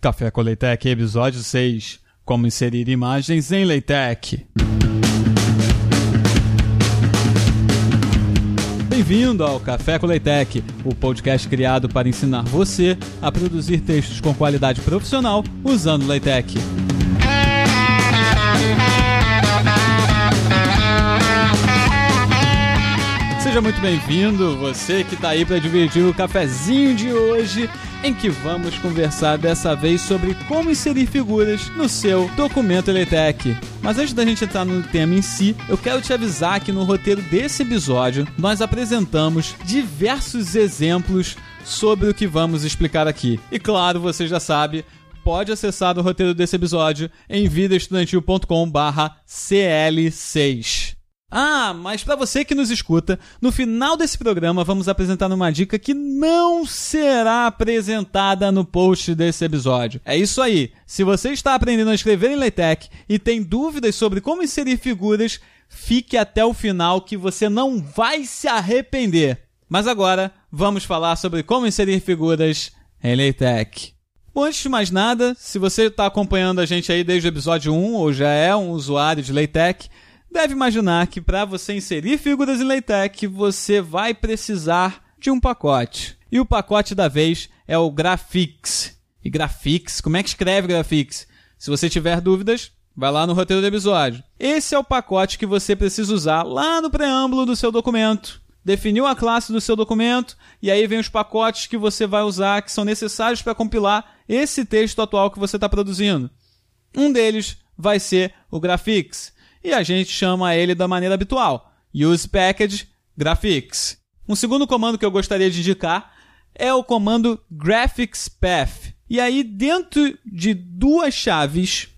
Café com Leitec, episódio 6. Como inserir imagens em LaTeX. Bem-vindo ao Café com Leitec, o podcast criado para ensinar você a produzir textos com qualidade profissional usando LaTeX. Seja muito bem-vindo, você que está aí para dividir o cafezinho de hoje, em que vamos conversar dessa vez sobre como inserir figuras no seu documento LaTeX. Mas antes da gente entrar no tema em si, eu quero te avisar que no roteiro desse episódio nós apresentamos diversos exemplos sobre o que vamos explicar aqui. E claro, você já sabe, pode acessar o roteiro desse episódio em vidaestudantil.com/cl6. Ah, mas para você que nos escuta, no final desse programa vamos apresentar uma dica que não será apresentada no post desse episódio. É isso aí. Se você está aprendendo a escrever em LaTeX e tem dúvidas sobre como inserir figuras, fique até o final que você não vai se arrepender. Mas agora, vamos falar sobre como inserir figuras em LaTeX. Bom, antes de mais nada, se você está acompanhando a gente aí desde o episódio 1 ou já é um usuário de LaTeX, deve imaginar que para você inserir figuras em LaTeX, você vai precisar de um pacote. E o pacote da vez é o Graphics. E Graphics, como é que escreve Graphics? Se você tiver dúvidas, vai lá no roteiro do episódio. Esse é o pacote que você precisa usar lá no preâmbulo do seu documento. Definiu a classe do seu documento e aí vem os pacotes que você vai usar que são necessários para compilar esse texto atual que você está produzindo. Um deles vai ser o Graphics e a gente chama ele da maneira habitual: use package graphics. Um segundo comando que eu gostaria de indicar é o comando graphics path. E aí, dentro de duas chaves,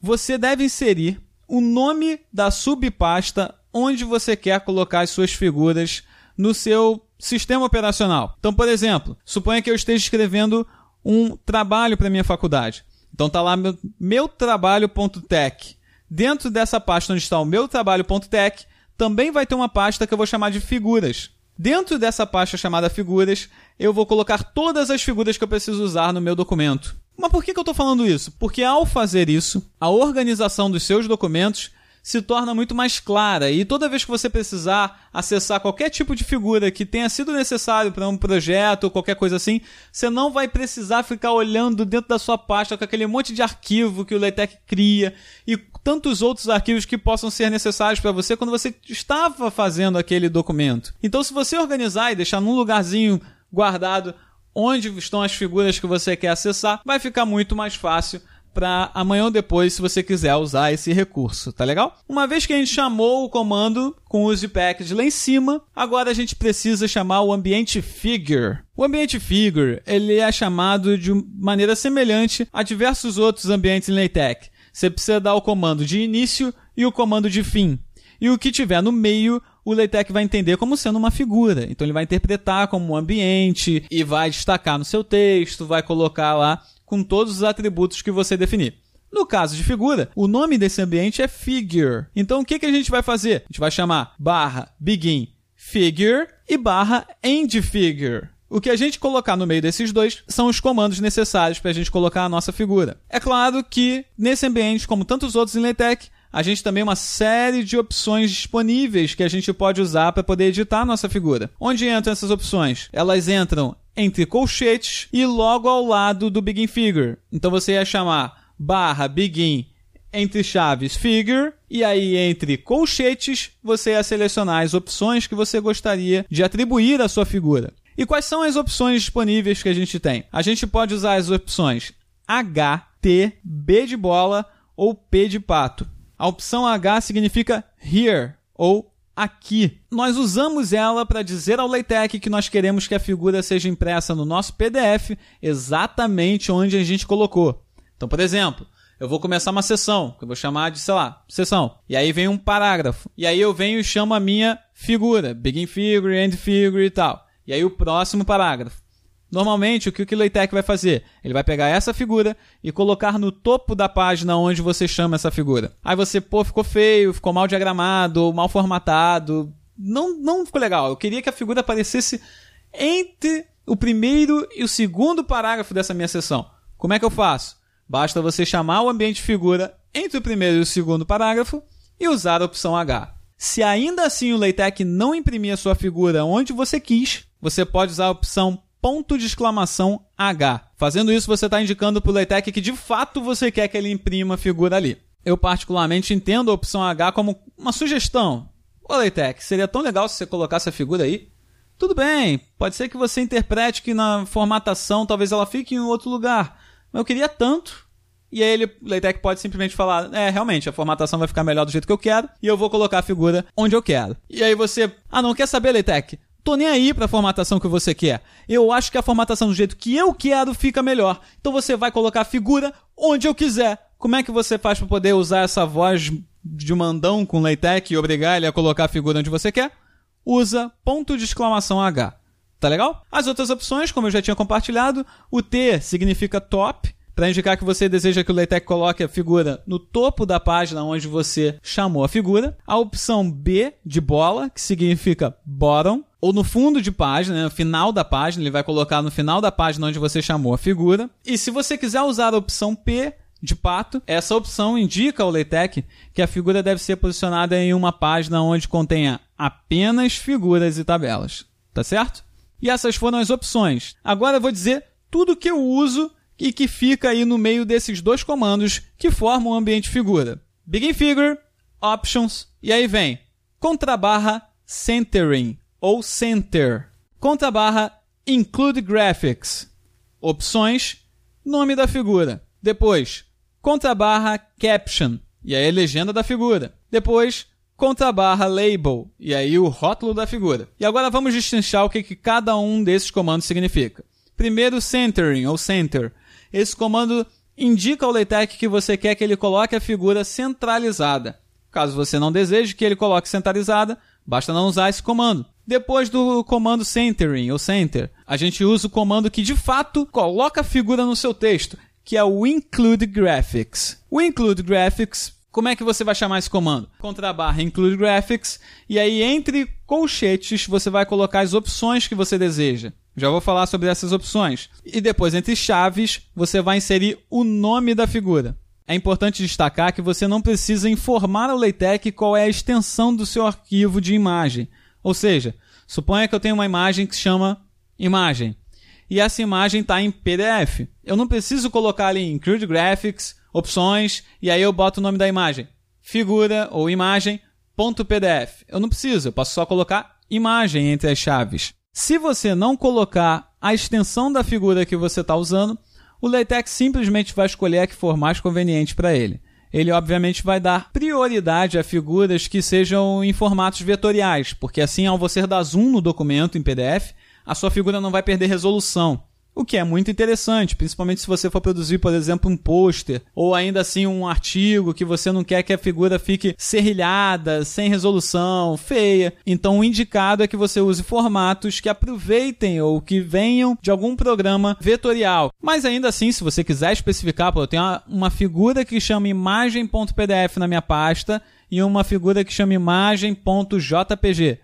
você deve inserir o nome da subpasta onde você quer colocar as suas figuras no seu sistema operacional. Então, por exemplo, suponha que eu esteja escrevendo um trabalho para minha faculdade. Então tá lá meu, meu trabalho.tech. Dentro dessa pasta onde está o meu trabalho.tech, também vai ter uma pasta que eu vou chamar de figuras. Dentro dessa pasta chamada figuras, eu vou colocar todas as figuras que eu preciso usar no meu documento. Mas por que, que eu estou falando isso? Porque ao fazer isso, a organização dos seus documentos se torna muito mais clara. E toda vez que você precisar acessar qualquer tipo de figura que tenha sido necessário para um projeto ou qualquer coisa assim, você não vai precisar ficar olhando dentro da sua pasta com aquele monte de arquivo que o LaTeX cria e tantos outros arquivos que possam ser necessários para você quando você estava fazendo aquele documento. Então, se você organizar e deixar num lugarzinho guardado onde estão as figuras que você quer acessar, vai ficar muito mais fácil para amanhã ou depois, se você quiser usar esse recurso, tá legal? Uma vez que a gente chamou o comando com o package lá em cima, agora a gente precisa chamar o ambiente figure. O ambiente figure, ele é chamado de maneira semelhante a diversos outros ambientes em LaTeX. Você precisa dar o comando de início e o comando de fim. E o que tiver no meio, o LaTeX vai entender como sendo uma figura. Então ele vai interpretar como um ambiente e vai destacar no seu texto, vai colocar lá com todos os atributos que você definir. No caso de figura, o nome desse ambiente é figure. Então o que, que a gente vai fazer? A gente vai chamar barra begin figure e barra end figure. O que a gente colocar no meio desses dois são os comandos necessários para a gente colocar a nossa figura. É claro que nesse ambiente, como tantos outros em LaTeX, a gente também uma série de opções disponíveis que a gente pode usar para poder editar a nossa figura. Onde entram essas opções? Elas entram entre colchetes e logo ao lado do begin figure. Então você ia chamar barra begin entre chaves figure e aí entre colchetes você ia selecionar as opções que você gostaria de atribuir à sua figura. E quais são as opções disponíveis que a gente tem? A gente pode usar as opções H, T, B de bola ou P de pato. A opção H significa here ou aqui. Nós usamos ela para dizer ao LaTeX que nós queremos que a figura seja impressa no nosso PDF exatamente onde a gente colocou. Então, por exemplo, eu vou começar uma sessão, que eu vou chamar de, sei lá, sessão. E aí vem um parágrafo. E aí eu venho e chamo a minha figura, begin figure, end figure e tal. E aí o próximo parágrafo. Normalmente, o que o LaTeX vai fazer? Ele vai pegar essa figura e colocar no topo da página onde você chama essa figura. Aí você, pô, ficou feio, ficou mal diagramado, mal formatado. Não, não ficou legal. Eu queria que a figura aparecesse entre o primeiro e o segundo parágrafo dessa minha sessão. Como é que eu faço? Basta você chamar o ambiente figura entre o primeiro e o segundo parágrafo e usar a opção H. Se ainda assim o LaTeX não imprimir a sua figura onde você quis, você pode usar a opção ponto de exclamação H. Fazendo isso, você está indicando para o LaTeX que de fato você quer que ele imprima a figura ali. Eu particularmente entendo a opção H como uma sugestão. Ô LaTeX, seria tão legal se você colocasse a figura aí. Tudo bem, pode ser que você interprete que na formatação talvez ela fique em outro lugar, mas eu queria tanto. E aí ele, o LaTeX pode simplesmente falar, é, realmente, a formatação vai ficar melhor do jeito que eu quero, e eu vou colocar a figura onde eu quero. E aí você, ah, não quer saber, LaTeX? Tô nem aí pra formatação que você quer. Eu acho que a formatação do jeito que eu quero fica melhor. Então você vai colocar a figura onde eu quiser. Como é que você faz para poder usar essa voz de mandão com LaTeX e obrigar ele a colocar a figura onde você quer? Usa ponto de exclamação H. Tá legal? As outras opções, como eu já tinha compartilhado, o T significa top, para indicar que você deseja que o LaTeX coloque a figura no topo da página onde você chamou a figura. A opção B de bola, que significa bottom, ou no fundo de página, né, no final da página, ele vai colocar no final da página onde você chamou a figura. E se você quiser usar a opção P de pato, essa opção indica ao LaTeX que a figura deve ser posicionada em uma página onde contenha apenas figuras e tabelas. Tá certo? E essas foram as opções. Agora eu vou dizer tudo que eu uso e que fica aí no meio desses dois comandos que formam o ambiente figura. Begin Figure, Options, e aí vem. Contrabarra Centering ou Center, contrabarra Include Graphics, opções, nome da figura, depois contrabarra Caption, e aí a legenda da figura, depois contrabarra Label, e aí o rótulo da figura. E agora vamos destrinchar o que, que cada um desses comandos significa. Primeiro, Centering ou Center, esse comando indica ao LaTeX que você quer que ele coloque a figura centralizada. Caso você não deseje que ele coloque centralizada, basta não usar esse comando. Depois do comando centering ou center, a gente usa o comando que de fato coloca a figura no seu texto, que é o include graphics. O include graphics, como é que você vai chamar esse comando? Contra barra include graphics e aí entre colchetes você vai colocar as opções que você deseja. Já vou falar sobre essas opções. E depois, entre chaves, você vai inserir o nome da figura. É importante destacar que você não precisa informar ao LaTeX qual é a extensão do seu arquivo de imagem. Ou seja, suponha que eu tenho uma imagem que se chama imagem. E essa imagem está em PDF. Eu não preciso colocar ali em Crude Graphics, opções, e aí eu boto o nome da imagem. Figura ou imagem.pdf. Eu não preciso, eu posso só colocar imagem entre as chaves. Se você não colocar a extensão da figura que você está usando, o LaTeX simplesmente vai escolher a que for mais conveniente para ele. Ele, obviamente, vai dar prioridade a figuras que sejam em formatos vetoriais, porque assim, ao você dar zoom no documento em PDF, a sua figura não vai perder resolução. O que é muito interessante, principalmente se você for produzir, por exemplo, um pôster ou ainda assim um artigo que você não quer que a figura fique serrilhada, sem resolução, feia. Então, o indicado é que você use formatos que aproveitem ou que venham de algum programa vetorial. Mas ainda assim, se você quiser especificar, pô, eu tenho uma, uma figura que chama imagem.pdf na minha pasta e uma figura que chama imagem.jpg.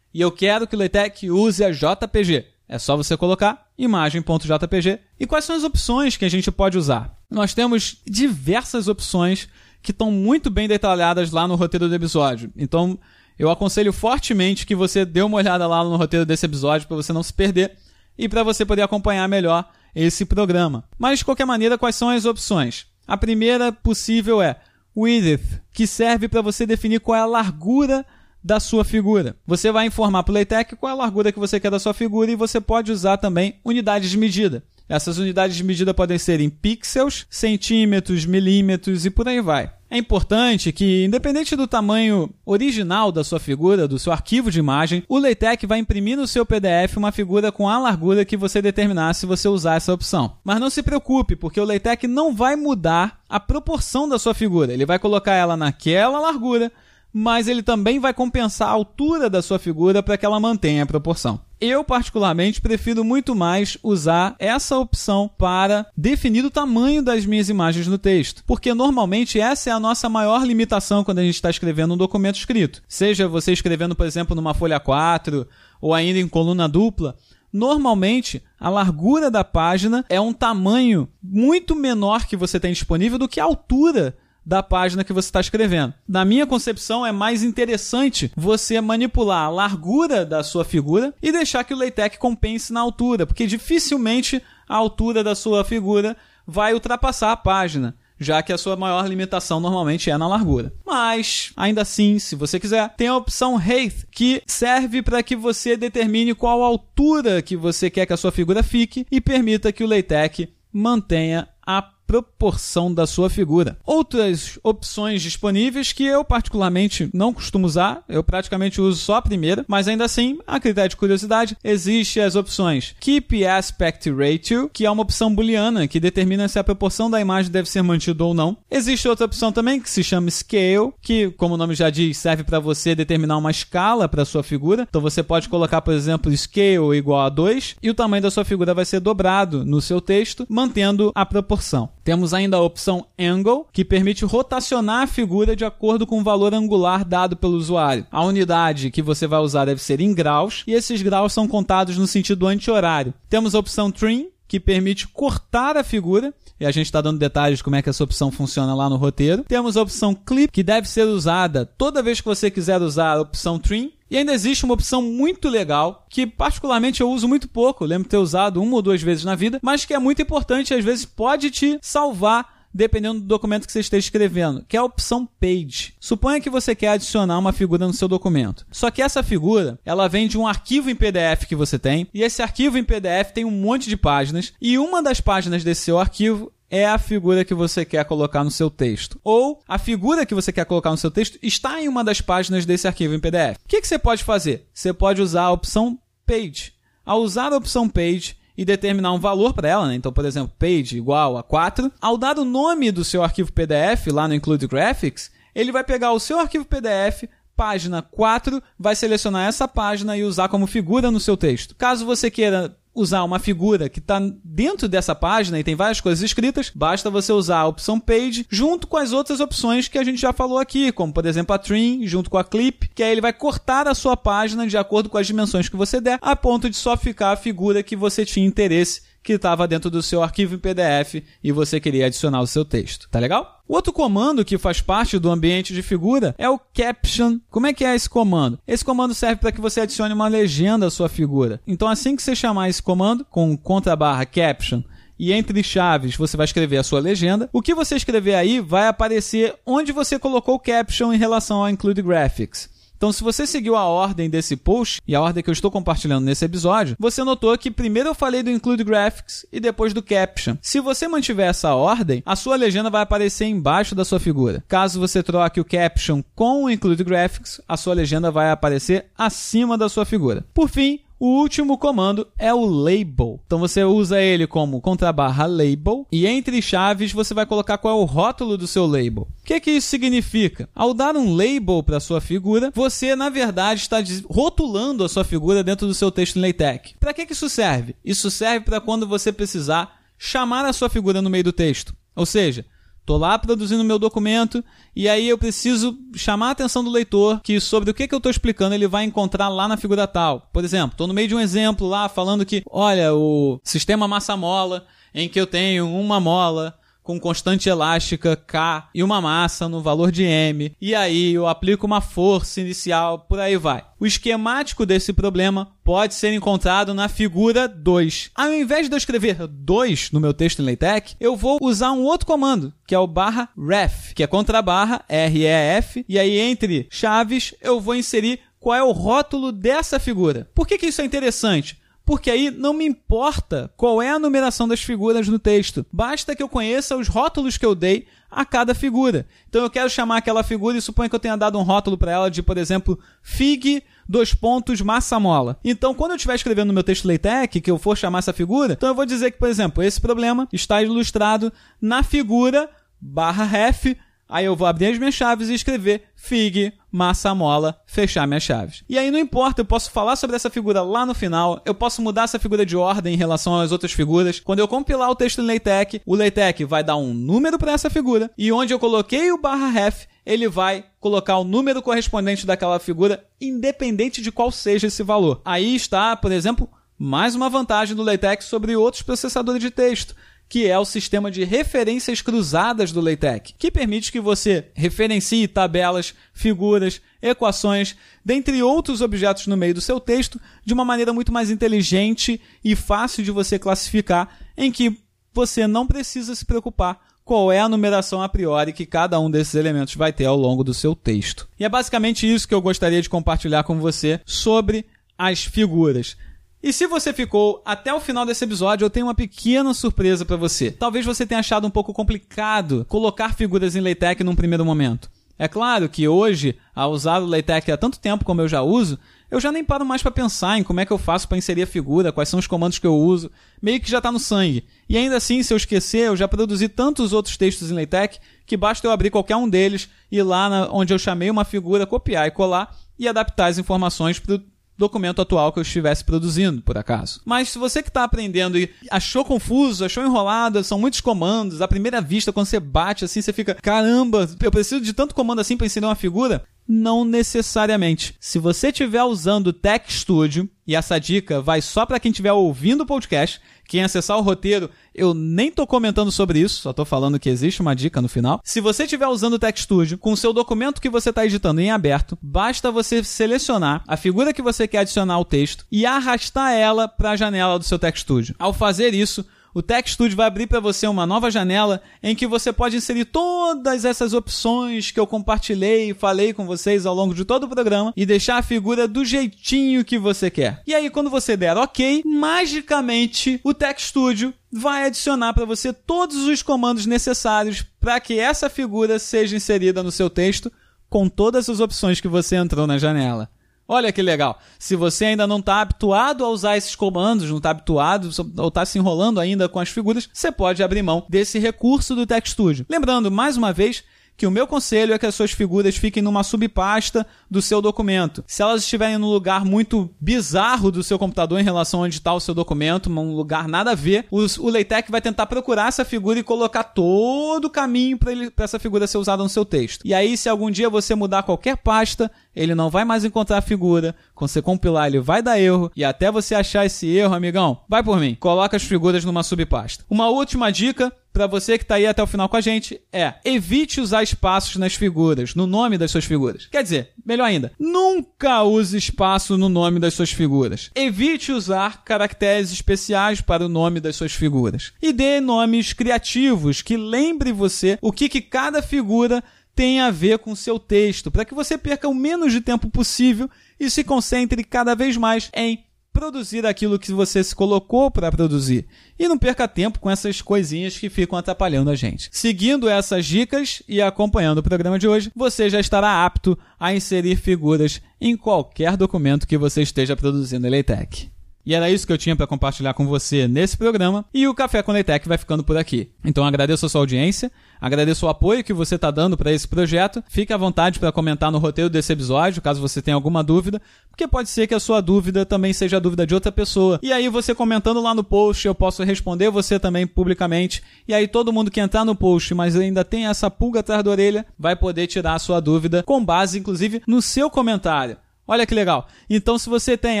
E eu quero que o LaTeX use a JPG. É só você colocar imagem.jpg. E quais são as opções que a gente pode usar? Nós temos diversas opções que estão muito bem detalhadas lá no roteiro do episódio. Então, eu aconselho fortemente que você dê uma olhada lá no roteiro desse episódio para você não se perder e para você poder acompanhar melhor esse programa. Mas de qualquer maneira, quais são as opções? A primeira possível é width, que serve para você definir qual é a largura da sua figura. Você vai informar para o LaTeX qual é a largura que você quer da sua figura e você pode usar também unidades de medida. Essas unidades de medida podem ser em pixels, centímetros, milímetros e por aí vai. É importante que, independente do tamanho original da sua figura, do seu arquivo de imagem, o LaTeX vai imprimir no seu PDF uma figura com a largura que você determinar se você usar essa opção. Mas não se preocupe, porque o LaTeX não vai mudar a proporção da sua figura. Ele vai colocar ela naquela largura mas ele também vai compensar a altura da sua figura para que ela mantenha a proporção. Eu, particularmente, prefiro muito mais usar essa opção para definir o tamanho das minhas imagens no texto, porque normalmente essa é a nossa maior limitação quando a gente está escrevendo um documento escrito. Seja você escrevendo, por exemplo, numa folha 4 ou ainda em coluna dupla, normalmente a largura da página é um tamanho muito menor que você tem disponível do que a altura da página que você está escrevendo. Na minha concepção, é mais interessante você manipular a largura da sua figura e deixar que o LaTeX compense na altura, porque dificilmente a altura da sua figura vai ultrapassar a página já que a sua maior limitação normalmente é na largura. Mas, ainda assim, se você quiser, tem a opção Height, que serve para que você determine qual altura que você quer que a sua figura fique e permita que o LaTeX mantenha a proporção da sua figura. Outras opções disponíveis que eu particularmente não costumo usar, eu praticamente uso só a primeira, mas ainda assim, a critério de curiosidade, existe as opções Keep Aspect Ratio, que é uma opção booleana que determina se a proporção da imagem deve ser mantida ou não. Existe outra opção também que se chama Scale, que, como o nome já diz, serve para você determinar uma escala para sua figura. Então você pode colocar, por exemplo, Scale igual a 2 e o tamanho da sua figura vai ser dobrado no seu texto, mantendo a proporção. Temos ainda a opção Angle, que permite rotacionar a figura de acordo com o valor angular dado pelo usuário. A unidade que você vai usar deve ser em graus, e esses graus são contados no sentido anti-horário. Temos a opção Trim, que permite cortar a figura, e a gente está dando detalhes de como é que essa opção funciona lá no roteiro. Temos a opção Clip, que deve ser usada toda vez que você quiser usar a opção Trim, e ainda existe uma opção muito legal, que particularmente eu uso muito pouco, lembro de ter usado uma ou duas vezes na vida, mas que é muito importante e às vezes pode te salvar dependendo do documento que você esteja escrevendo, que é a opção Page. Suponha que você quer adicionar uma figura no seu documento. Só que essa figura, ela vem de um arquivo em PDF que você tem, e esse arquivo em PDF tem um monte de páginas, e uma das páginas desse seu arquivo é a figura que você quer colocar no seu texto. Ou a figura que você quer colocar no seu texto está em uma das páginas desse arquivo em PDF. O que, que você pode fazer? Você pode usar a opção Page. Ao usar a opção Page, e determinar um valor para ela, né? Então, por exemplo, page igual a 4. Ao dar o nome do seu arquivo PDF lá no Include Graphics, ele vai pegar o seu arquivo PDF, página 4, vai selecionar essa página e usar como figura no seu texto. Caso você queira usar uma figura que está dentro dessa página e tem várias coisas escritas, basta você usar a opção Page junto com as outras opções que a gente já falou aqui, como por exemplo a Trim junto com a Clip, que aí ele vai cortar a sua página de acordo com as dimensões que você der, a ponto de só ficar a figura que você tinha interesse que estava dentro do seu arquivo em PDF e você queria adicionar o seu texto. Tá legal? O outro comando que faz parte do ambiente de figura é o caption. Como é que é esse comando? Esse comando serve para que você adicione uma legenda à sua figura. Então, assim que você chamar esse comando com contra barra caption e entre chaves você vai escrever a sua legenda. O que você escrever aí vai aparecer onde você colocou o caption em relação ao include graphics. Então, se você seguiu a ordem desse post e a ordem que eu estou compartilhando nesse episódio, você notou que primeiro eu falei do Include Graphics e depois do Caption. Se você mantiver essa ordem, a sua legenda vai aparecer embaixo da sua figura. Caso você troque o Caption com o Include Graphics, a sua legenda vai aparecer acima da sua figura. Por fim, o último comando é o label. Então você usa ele como contrabarra label e entre chaves você vai colocar qual é o rótulo do seu label. O que, que isso significa? Ao dar um label para sua figura, você na verdade está rotulando a sua figura dentro do seu texto em LaTeX. Para que, que isso serve? Isso serve para quando você precisar chamar a sua figura no meio do texto. Ou seja, Tô lá produzindo meu documento e aí eu preciso chamar a atenção do leitor que sobre o que, que eu estou explicando ele vai encontrar lá na figura tal. Por exemplo, estou no meio de um exemplo lá falando que, olha, o sistema massa-mola em que eu tenho uma mola com constante elástica K e uma massa no valor de M, e aí eu aplico uma força inicial, por aí vai. O esquemático desse problema pode ser encontrado na figura 2. Ao invés de eu escrever 2 no meu texto em LaTeX, eu vou usar um outro comando, que é o barra ref, que é contra barra REF, e aí entre chaves eu vou inserir qual é o rótulo dessa figura. Por que, que isso é interessante? Porque aí não me importa qual é a numeração das figuras no texto. Basta que eu conheça os rótulos que eu dei a cada figura. Então eu quero chamar aquela figura e suponho que eu tenha dado um rótulo para ela de, por exemplo, fig dois pontos massa mola. Então, quando eu estiver escrevendo no meu texto LaTeX, que eu for chamar essa figura, então eu vou dizer que, por exemplo, esse problema está ilustrado na figura barra ref Aí eu vou abrir as minhas chaves e escrever fig, massa mola, fechar minhas chaves. E aí não importa, eu posso falar sobre essa figura lá no final, eu posso mudar essa figura de ordem em relação às outras figuras. Quando eu compilar o texto em LaTeX, o LaTeX vai dar um número para essa figura e onde eu coloquei o barra ref, ele vai colocar o número correspondente daquela figura, independente de qual seja esse valor. Aí está, por exemplo, Mais uma vantagem do LaTeX sobre outros processadores de texto, que é o sistema de referências cruzadas do LaTeX, que permite que você referencie tabelas, figuras, equações, dentre outros objetos no meio do seu texto, de uma maneira muito mais inteligente e fácil de você classificar, em que você não precisa se preocupar qual é a numeração a priori que cada um desses elementos vai ter ao longo do seu texto. E é basicamente isso que eu gostaria de compartilhar com você sobre as figuras. E se você ficou até o final desse episódio, eu tenho uma pequena surpresa para você. Talvez você tenha achado um pouco complicado colocar figuras em LaTeX num primeiro momento. É claro que hoje, ao usar o LaTeX há tanto tempo como eu já uso, eu já nem paro mais para pensar em como é que eu faço para inserir a figura, quais são os comandos que eu uso, meio que já está no sangue. E ainda assim, se eu esquecer, eu já produzi tantos outros textos em LaTeX que basta eu abrir qualquer um deles e lá na, onde eu chamei uma figura, copiar e colar e adaptar as informações para documento atual que eu estivesse produzindo, por acaso. Mas se você que está aprendendo e achou confuso, achou enrolado, são muitos comandos, à primeira vista, quando você bate assim, você fica, caramba, eu preciso de tanto comando assim para ensinar uma figura? Não necessariamente. Se você estiver usando o Tech Studio, e essa dica vai só para quem estiver ouvindo o podcast, quem acessar o roteiro, eu nem tô comentando sobre isso, só tô falando que existe uma dica no final. Se você estiver usando o Tech Studio com o seu documento que você está editando em aberto, basta você selecionar a figura que você quer adicionar ao texto e arrastar ela para a janela do seu Tech Studio. Ao fazer isso, o Tech Studio vai abrir para você uma nova janela em que você pode inserir todas essas opções que eu compartilhei e falei com vocês ao longo de todo o programa e deixar a figura do jeitinho que você quer. E aí, quando você der OK, magicamente o Tech Studio vai adicionar para você todos os comandos necessários para que essa figura seja inserida no seu texto com todas as opções que você entrou na janela. Olha que legal. Se você ainda não está habituado a usar esses comandos, não está habituado ou está se enrolando ainda com as figuras, você pode abrir mão desse recurso do TextStudio. Lembrando, mais uma vez, que o meu conselho é que as suas figuras fiquem numa subpasta do seu documento. Se elas estiverem num lugar muito bizarro do seu computador em relação a onde está o seu documento, num lugar nada a ver, o, o LaTeX vai tentar procurar essa figura e colocar todo o caminho para essa figura ser usada no seu texto. E aí, se algum dia você mudar qualquer pasta, ele não vai mais encontrar a figura. Quando você compilar, ele vai dar erro. E até você achar esse erro, amigão, vai por mim. Coloca as figuras numa subpasta. Uma última dica para você que está aí até o final com a gente é: evite usar espaços nas figuras, no nome das suas figuras. Quer dizer, melhor ainda, nunca use espaço no nome das suas figuras. Evite usar caracteres especiais para o nome das suas figuras. E dê nomes criativos que lembre você o que, que cada figura tem a ver com seu texto, para que você perca o menos de tempo possível e se concentre cada vez mais em produzir aquilo que você se colocou para produzir. E não perca tempo com essas coisinhas que ficam atrapalhando a gente. Seguindo essas dicas e acompanhando o programa de hoje, você já estará apto a inserir figuras em qualquer documento que você esteja produzindo em LaTeX. E era isso que eu tinha para compartilhar com você nesse programa. E o Café com Leitec vai ficando por aqui. Então agradeço a sua audiência, agradeço o apoio que você está dando para esse projeto. Fique à vontade para comentar no roteiro desse episódio, caso você tenha alguma dúvida, porque pode ser que a sua dúvida também seja a dúvida de outra pessoa. E aí você comentando lá no post, eu posso responder você também publicamente. E aí todo mundo que entrar no post, mas ainda tem essa pulga atrás da orelha, vai poder tirar a sua dúvida com base inclusive no seu comentário. Olha que legal. Então, se você tem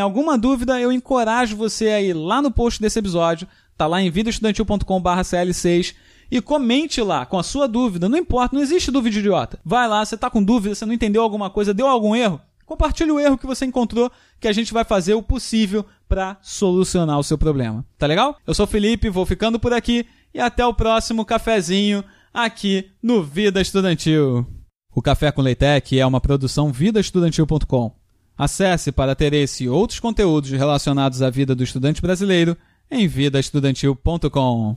alguma dúvida, eu encorajo você a ir lá no post desse episódio, tá lá em vidaestudantil.com/cl6 e comente lá com a sua dúvida. Não importa, não existe dúvida idiota. Vai lá, você tá com dúvida, você não entendeu alguma coisa, deu algum erro? Compartilhe o erro que você encontrou, que a gente vai fazer o possível para solucionar o seu problema. Tá legal? Eu sou o Felipe, vou ficando por aqui e até o próximo cafezinho aqui no Vida Estudantil. O Café com Leitec é uma produção vidaestudantil.com. Acesse para ter esse e outros conteúdos relacionados à vida do estudante brasileiro em vidaestudantil.com.